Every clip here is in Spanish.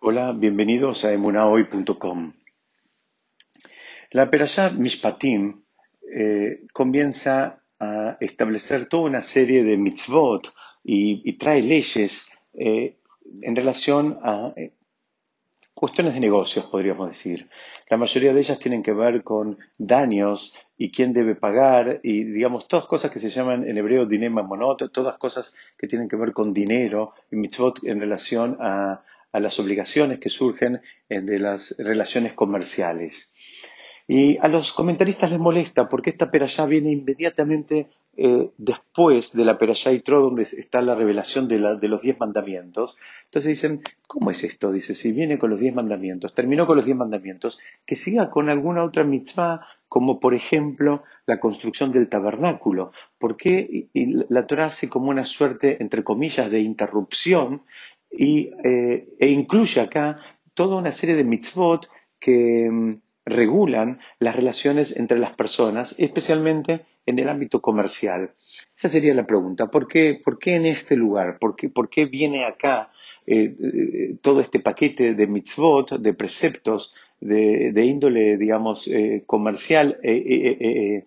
Hola, bienvenidos a emunahoy.com. La Perashá Mishpatim eh, comienza a establecer toda una serie de mitzvot y, trae leyes eh, en relación a eh, cuestiones de negocios, podríamos decir. La mayoría de ellas tienen que ver con daños y quién debe pagar y, digamos, todas cosas que se llaman en hebreo dinema monot, todas cosas que tienen que ver con dinero y mitzvot en relación a a las obligaciones que surgen eh, de las relaciones comerciales. Y a los comentaristas les molesta porque esta perashá viene inmediatamente eh, después de la perashá Yitro, donde está la revelación de, los diez mandamientos. Entonces dicen, ¿cómo es esto? Dice, si viene con los diez mandamientos, terminó con los diez mandamientos, que siga con alguna otra mitzvah, como por ejemplo la construcción del tabernáculo. ¿Por qué la Torah hace como una suerte, entre comillas, de interrupción y, eh, e incluye acá toda una serie de mitzvot que mm, regulan las relaciones entre las personas, especialmente en el ámbito comercial. Esa sería la pregunta. ¿Por qué, por qué en este lugar? ¿Por qué, por qué viene acá eh, eh, todo este paquete de mitzvot, de preceptos de, de índole, digamos, comercial e,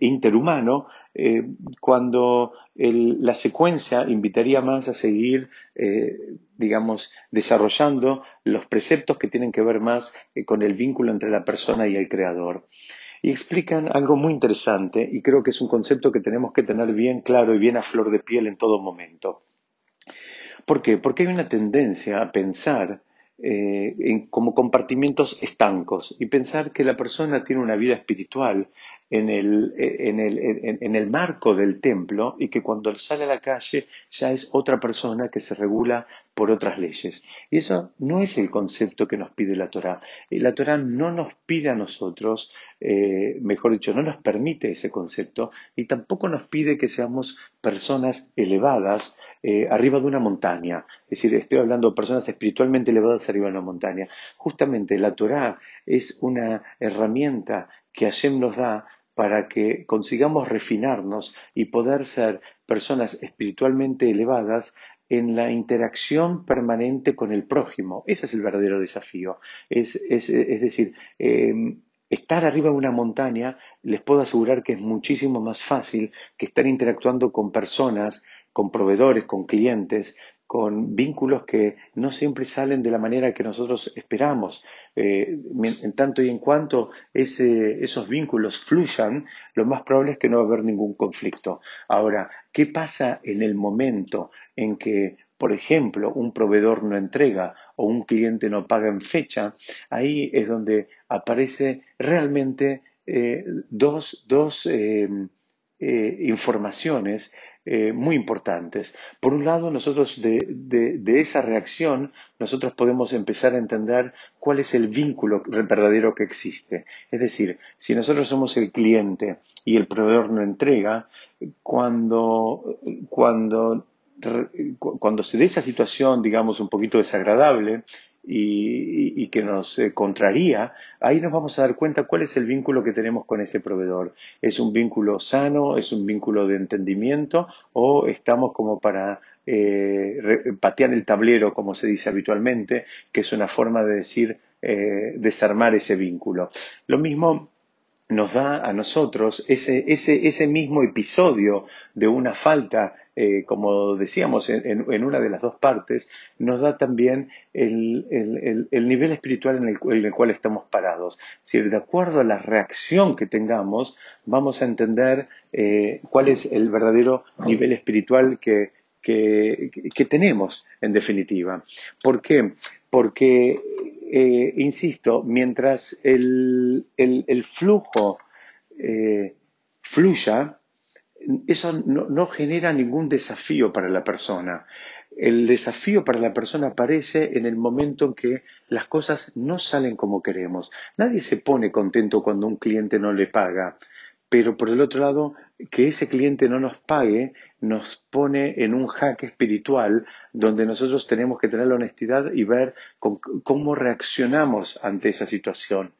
interhumano, eh, cuando la secuencia invitaría más a seguir, eh, digamos, desarrollando los preceptos que tienen que ver más eh, con el vínculo entre la persona y el creador. Y explican algo muy interesante y creo que es un concepto que tenemos que tener bien claro y bien a flor de piel en todo momento. ¿Por qué? Porque hay una tendencia a pensar como compartimientos estancos y pensar que la persona tiene una vida espiritual en el, en, el, en, el, marco del templo y que cuando sale a la calle ya es otra persona que se regula por otras leyes. Y eso no es el concepto que nos pide la Torah. La Torah no nos pide a nosotros, eh, mejor dicho, no nos permite ese concepto y tampoco nos pide que seamos personas elevadas eh, arriba de una montaña. Es decir, estoy hablando de personas espiritualmente elevadas arriba de una montaña. Justamente la Torah es una herramienta que Hashem nos da para que consigamos refinarnos y poder ser personas espiritualmente elevadas en la interacción permanente con el prójimo. Ese es el verdadero desafío. Es, decir, em, estar arriba de una montaña, les puedo asegurar que es muchísimo más fácil que estar interactuando con personas, con proveedores, con clientes, con vínculos que no siempre salen de la manera que nosotros esperamos. Eh, en tanto y en cuanto esos vínculos fluyan, lo más probable es que no va a haber ningún conflicto. Ahora, ¿qué pasa en el momento en que, por ejemplo, un proveedor no entrega o un cliente no paga en fecha? Ahí es donde aparece realmente eh, dos, eh, informaciones eh, muy importantes. Por un lado, nosotros de, esa reacción, nosotros podemos empezar a entender cuál es el vínculo verdadero que existe. Es decir, si nosotros somos el cliente y el proveedor no entrega, cuando, cuando, cuando se dé esa situación, digamos, un poquito desagradable, y, que nos eh, contraría, ahí nos vamos a dar cuenta cuál es el vínculo que tenemos con ese proveedor. ¿Es un vínculo sano? ¿Es un vínculo de entendimiento? ¿O estamos como para eh, patear el tablero, como se dice habitualmente, que es una forma de decir eh, desarmar ese vínculo? Lo mismo nos da a nosotros ese, ese, ese mismo episodio de una falta, eh, como decíamos en, una de las dos partes, nos da también el, nivel espiritual en el, cual estamos parados. Si de acuerdo a la reacción que tengamos, vamos a entender eh, cuál es el verdadero nivel espiritual que, que, tenemos, en definitiva. ¿Por qué? Porque, eh, insisto, mientras el, flujo fluya, eso no, genera ningún desafío para la persona. El desafío para la persona aparece en el momento en que las cosas no salen como queremos. Nadie se pone contento cuando un cliente no le paga, pero por el otro lado, que ese cliente no nos pague nos pone en un jaque espiritual donde nosotros tenemos que tener la honestidad y ver cómo reaccionamos ante esa situación.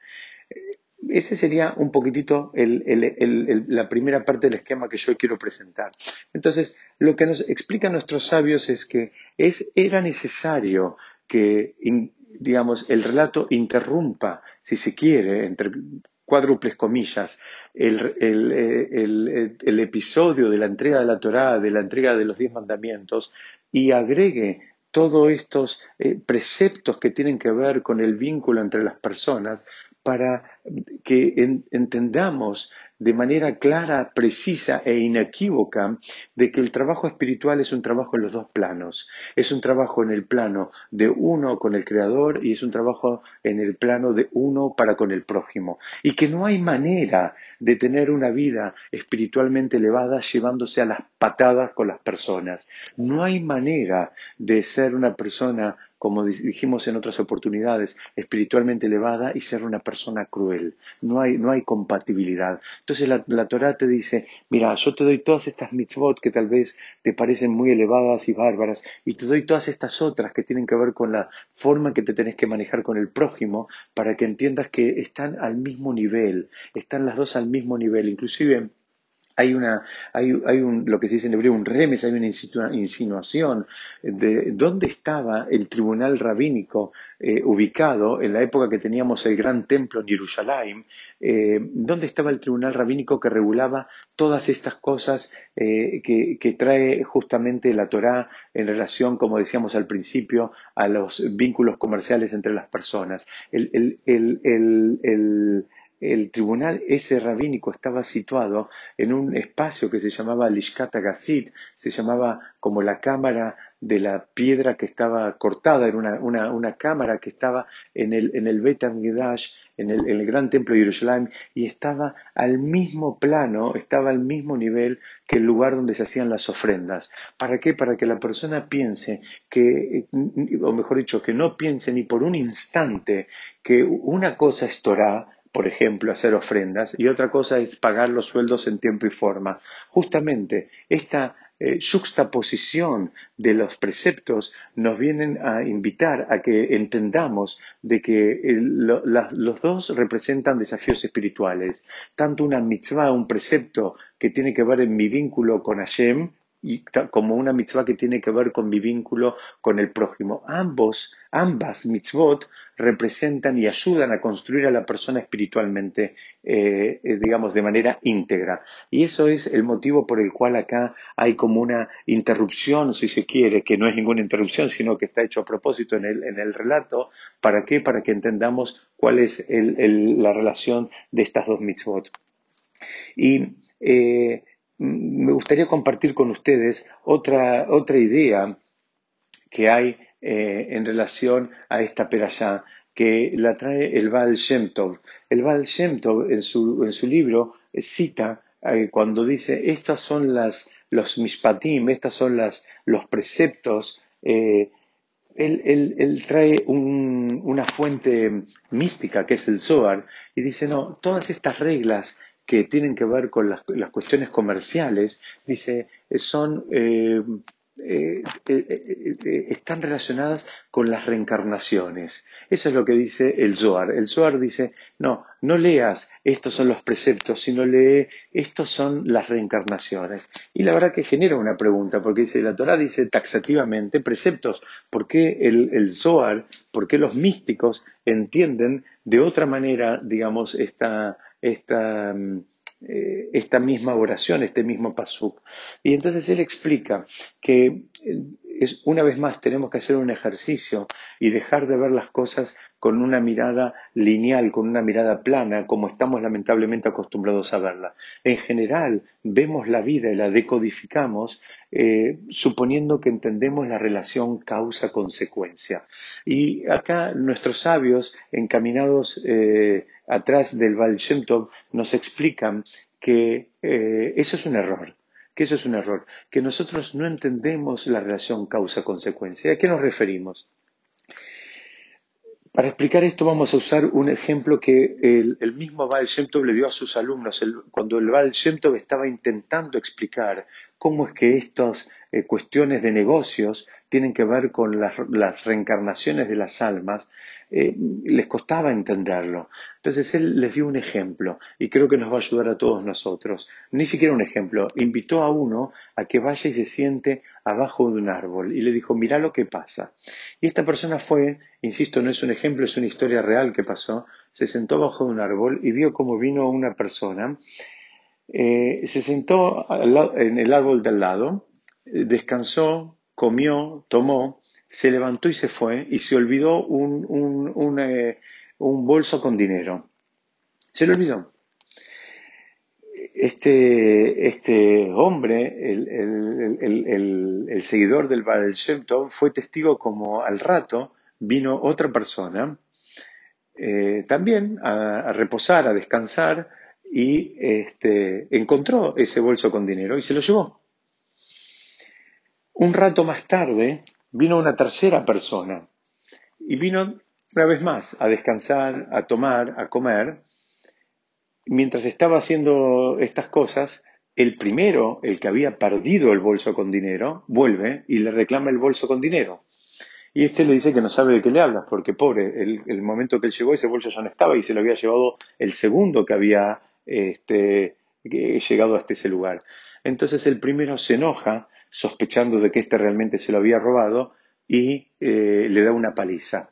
Ese sería un poquitito la primera parte del esquema que yo quiero presentar. Entonces, lo que nos explican nuestros sabios es que era necesario que digamos, el relato interrumpa, si se quiere, entre cuádruples comillas, el, el, episodio de la entrega de la Torá, de la entrega de los diez mandamientos, y agregue todos estos eh, preceptos que tienen que ver con el vínculo entre las personas para que entendamos de manera clara, precisa e inequívoca de que el trabajo espiritual es un trabajo en los dos planos. Es un trabajo en el plano de uno con el Creador y es un trabajo en el plano de uno para con el prójimo. Y que no hay manera de tener una vida espiritualmente elevada llevándose a las patadas con las personas. No hay manera de ser una persona como dijimos en otras oportunidades, espiritualmente elevada y ser una persona cruel. No hay, no hay compatibilidad. Entonces la, la Torah te dice, mira, yo te doy todas estas mitzvot que tal vez te parecen muy elevadas y bárbaras, y te doy todas estas otras que tienen que ver con la forma que te tenés que manejar con el prójimo para que entiendas que están al mismo nivel, están las dos al mismo nivel. Inclusive hay una, hay, hay un, lo que se dice en hebreo, un remes, hay una insinuación de dónde estaba el tribunal rabínico eh, ubicado en la época que teníamos el gran templo en Jerusalén, eh, dónde estaba el tribunal rabínico que regulaba todas estas cosas eh, que, que, trae justamente la Torá en relación, como decíamos al principio, a los vínculos comerciales entre las personas. el, el, el, el el tribunal ese rabínico estaba situado en un espacio que se llamaba Lishkata Gazit, se llamaba como la cámara de la piedra que estaba cortada, era una, cámara que estaba en el, en el Bet en el, el gran templo de Jerusalén, y estaba al mismo plano, estaba al mismo nivel que el lugar donde se hacían las ofrendas. ¿Para qué? Para que la persona piense que, o mejor dicho, que no piense ni por un instante que una cosa es Torah, por ejemplo, hacer ofrendas, y otra cosa es pagar los sueldos en tiempo y forma. Justamente esta eh, juxtaposición de los preceptos nos vienen a invitar a que entendamos de que los dos representan desafíos espirituales. Tanto una mitzvah, un precepto que tiene que ver en mi vínculo con Hashem, como una mitzvah que tiene que ver con mi vínculo con el prójimo. Ambos, ambas mitzvot representan y ayudan a construir a la persona espiritualmente, eh, eh, digamos, de manera íntegra. Y eso es el motivo por el cual acá hay como una interrupción, si se quiere, que no es ninguna interrupción, sino que está hecho a propósito en el, en el relato. ¿Para qué? Para que entendamos cuál es la relación de estas dos mitzvot. Y eh, me gustaría compartir con ustedes otra, otra idea que hay eh, en relación a esta perashá, que la trae el Baal Shem Tov. El Baal Shem Tov en su, en su libro cita eh, cuando dice, estas son las, los mishpatim, estas son las, los preceptos, eh, él, él, trae un, una fuente mística que es el Zohar y dice, no, todas estas reglas que tienen que ver con las, cuestiones comerciales, dice, son, eh, eh, eh, están relacionadas con las reencarnaciones. Eso es lo que dice el Zohar. El Zohar dice, no, no leas estos son los preceptos, sino lee estos son las reencarnaciones. Y la verdad que genera una pregunta, porque dice, la Torah dice taxativamente preceptos. ¿Por qué el, el Zohar, por qué los místicos entienden de otra manera, digamos, esta esta, mm, eh, esta misma oración, este mismo pasuk. Y entonces él explica que eh, es, una vez más tenemos que hacer un ejercicio y dejar de ver las cosas con una mirada lineal, con una mirada plana, como estamos lamentablemente acostumbrados a verla. En general, vemos la vida y la decodificamos eh, suponiendo que entendemos la relación causa-consecuencia. Y acá nuestros sabios, encaminados eh, atrás del Baal Shem nos explican que eh, eso es un error que eso es un error, que nosotros no entendemos la relación causa-consecuencia. ¿A qué nos referimos? Para explicar esto vamos a usar un ejemplo que el, mismo Baal le dio a sus alumnos cuando el Baal estaba intentando explicar cómo es que estas eh, cuestiones de negocios tienen que ver con las, reencarnaciones de las almas, eh, les costaba entenderlo. Entonces él les dio un ejemplo y creo que nos va a ayudar a todos nosotros. Ni siquiera un ejemplo, invitó a uno a que vaya y se siente abajo de un árbol y le dijo, mira lo que pasa. Y esta persona fue, insisto, no es un ejemplo, es una historia real que pasó, se sentó abajo de un árbol y vio cómo vino una persona, eh, se sentó en el árbol del lado, descansó, comió, tomó, se levantó y se fue y se olvidó un, un, eh, bolso con dinero. Se lo olvidó. Este, este hombre, el, seguidor del Baal Shem fue testigo como al rato vino otra persona eh, también a, reposar, a descansar y este, encontró ese bolso con dinero y se lo llevó. Un rato más tarde vino una tercera persona y vino una vez más a descansar, a tomar, a comer. Mientras estaba haciendo estas cosas, el primero, el que había perdido el bolso con dinero, vuelve y le reclama el bolso con dinero. Y este le dice que no sabe de qué le hablas, porque pobre, el, momento que él llegó ese bolso ya no estaba y se lo había llevado el segundo que había este, llegado hasta ese lugar. Entonces el primero se enoja sospechando de que éste realmente se lo había robado y eh, le da una paliza.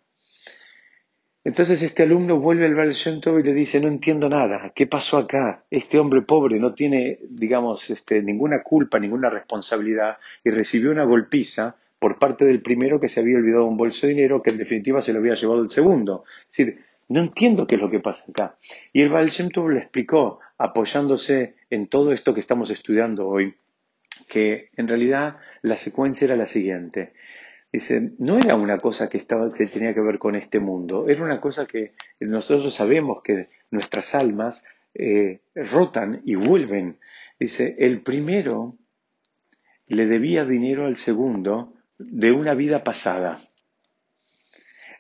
Entonces este alumno vuelve al Baal y le dice, no entiendo nada, ¿qué pasó acá? Este hombre pobre no tiene, digamos, este, ninguna culpa, ninguna responsabilidad y recibió una golpiza por parte del primero que se había olvidado un bolso de dinero que en definitiva se lo había llevado el segundo. Es decir, no entiendo qué es lo que pasa acá. Y el Baal le explicó, apoyándose en todo esto que estamos estudiando hoy, que en realidad la secuencia era la siguiente. Dice, no era una cosa que, estaba, que tenía que ver con este mundo, era una cosa que nosotros sabemos que nuestras almas eh, rotan y vuelven. Dice, el primero le debía dinero al segundo de una vida pasada.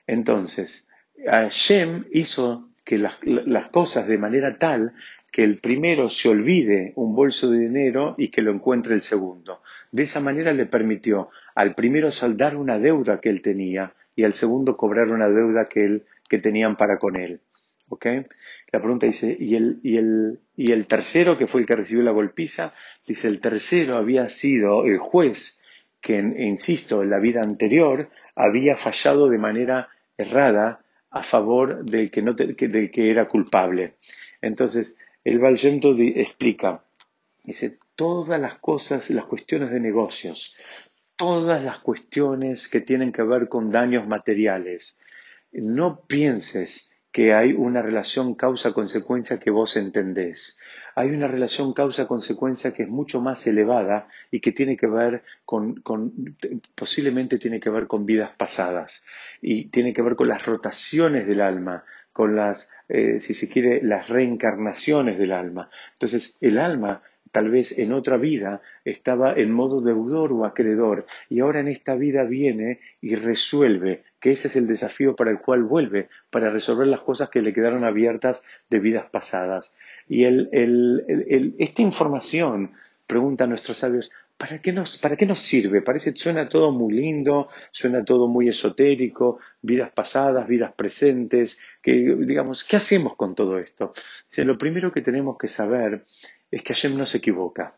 Entonces, Hashem hizo que las cosas de manera tal que el primero se olvide un bolso de dinero y que lo encuentre el segundo. De esa manera le permitió al primero saldar una deuda que él tenía y al segundo cobrar una deuda que, él, que tenían para con él. La pregunta dice, ¿y el, y, el, ¿y el tercero que fue el que recibió la golpiza? Dice, el tercero había sido el juez que, insisto, en la vida anterior había fallado de manera errada a favor del que, no del que era culpable. Entonces, el Baal explica, dice, todas las cosas, las cuestiones de negocios, todas las cuestiones que tienen que ver con daños materiales, no pienses que hay una relación causa-consecuencia que vos entendés. Hay una relación causa-consecuencia que es mucho más elevada y que tiene que ver con, posiblemente tiene que ver con vidas pasadas y tiene que ver con las rotaciones del alma, con las, eh, si se quiere, las reencarnaciones del alma. Entonces, el alma tal vez en otra vida estaba en modo deudor o acreedor y ahora en esta vida viene y resuelve, que ese es el desafío para el cual vuelve, para resolver las cosas que le quedaron abiertas de vidas pasadas. Y esta información, preguntan nuestros sabios, ¿para qué, nos, ¿para qué nos sirve? Parece, suena todo muy lindo, suena todo muy esotérico, vidas pasadas, vidas presentes, que digamos, ¿qué hacemos con todo esto? lo primero que tenemos que saber es que Hashem no se equivoca.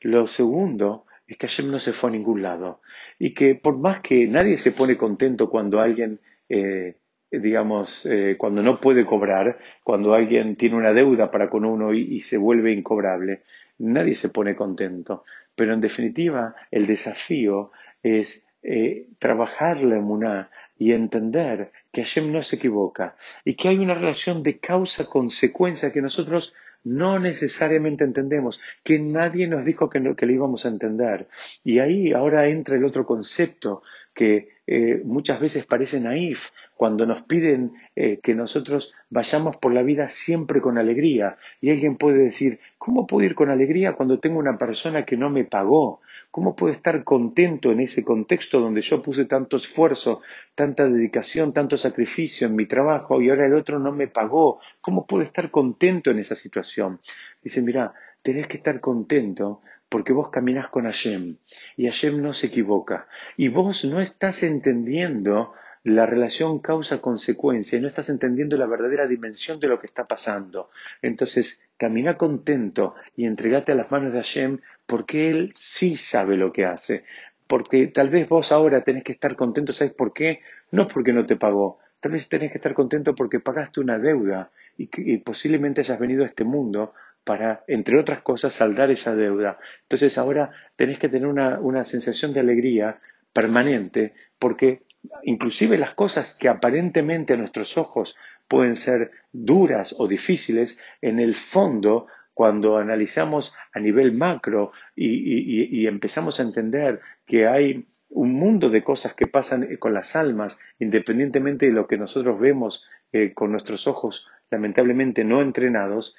Lo segundo es que Hashem no se fue a ningún lado y que por más que nadie se pone contento cuando alguien eh, digamos, eh, cuando no puede cobrar, cuando alguien tiene una deuda para con uno y, se vuelve incobrable, nadie se pone contento. Pero en definitiva, el desafío es eh, trabajar la emuná y entender que Hashem no se equivoca y que hay una relación de causa-consecuencia que nosotros no necesariamente entendemos, que nadie nos dijo que, que lo íbamos a entender. Y ahí ahora entra el otro concepto que eh, muchas veces parece naif, cuando nos piden eh, que nosotros vayamos por la vida siempre con alegría. Y alguien puede decir, ¿cómo puedo ir con alegría cuando tengo una persona que no me pagó? ¿Cómo puedo estar contento en ese contexto donde yo puse tanto esfuerzo, tanta dedicación, tanto sacrificio en mi trabajo y ahora el otro no me pagó? ¿Cómo puedo estar contento en esa situación? Dice, mira, tenés que estar contento porque vos caminás con Hashem y Hashem no se equivoca y vos no estás entendiendo la relación causa-consecuencia y no estás entendiendo la verdadera dimensión de lo que está pasando. Entonces, camina contento y entregate a las manos de Hashem porque Él sí sabe lo que hace. Porque tal vez vos ahora tenés que estar contento, ¿sabes por qué? No porque no te pagó, tal vez tenés que estar contento porque pagaste una deuda y, y posiblemente hayas venido a este mundo para, entre otras cosas, saldar esa deuda. Entonces ahora tenés que tener una, una sensación de alegría permanente porque inclusive las cosas que aparentemente a nuestros ojos pueden ser duras o difíciles, en el fondo, cuando analizamos a nivel macro y, empezamos a entender que hay un mundo de cosas que pasan con las almas, independientemente de lo que nosotros vemos eh, con nuestros ojos lamentablemente no entrenados,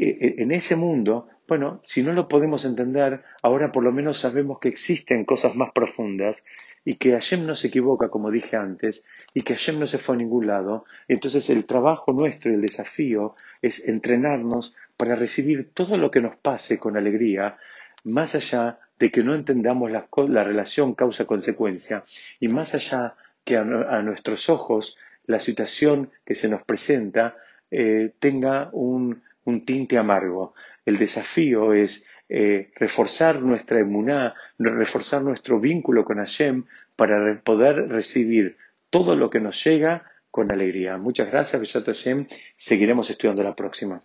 en ese mundo, bueno, si no lo podemos entender, ahora por lo menos sabemos que existen cosas más profundas y que Hashem no se equivoca, como dije antes, y que Hashem no se fue a ningún lado. Entonces el trabajo nuestro y el desafío es entrenarnos para recibir todo lo que nos pase con alegría, más allá de que no entendamos la, relación causa-consecuencia y más allá que a, nuestros ojos la situación que se nos presenta eh, tenga un, un tinte amargo. El desafío es eh, reforzar nuestra emuná, reforzar nuestro vínculo con Hashem para poder recibir todo lo que nos llega con alegría. Muchas gracias, Besat Hashem. Seguiremos estudiando la próxima.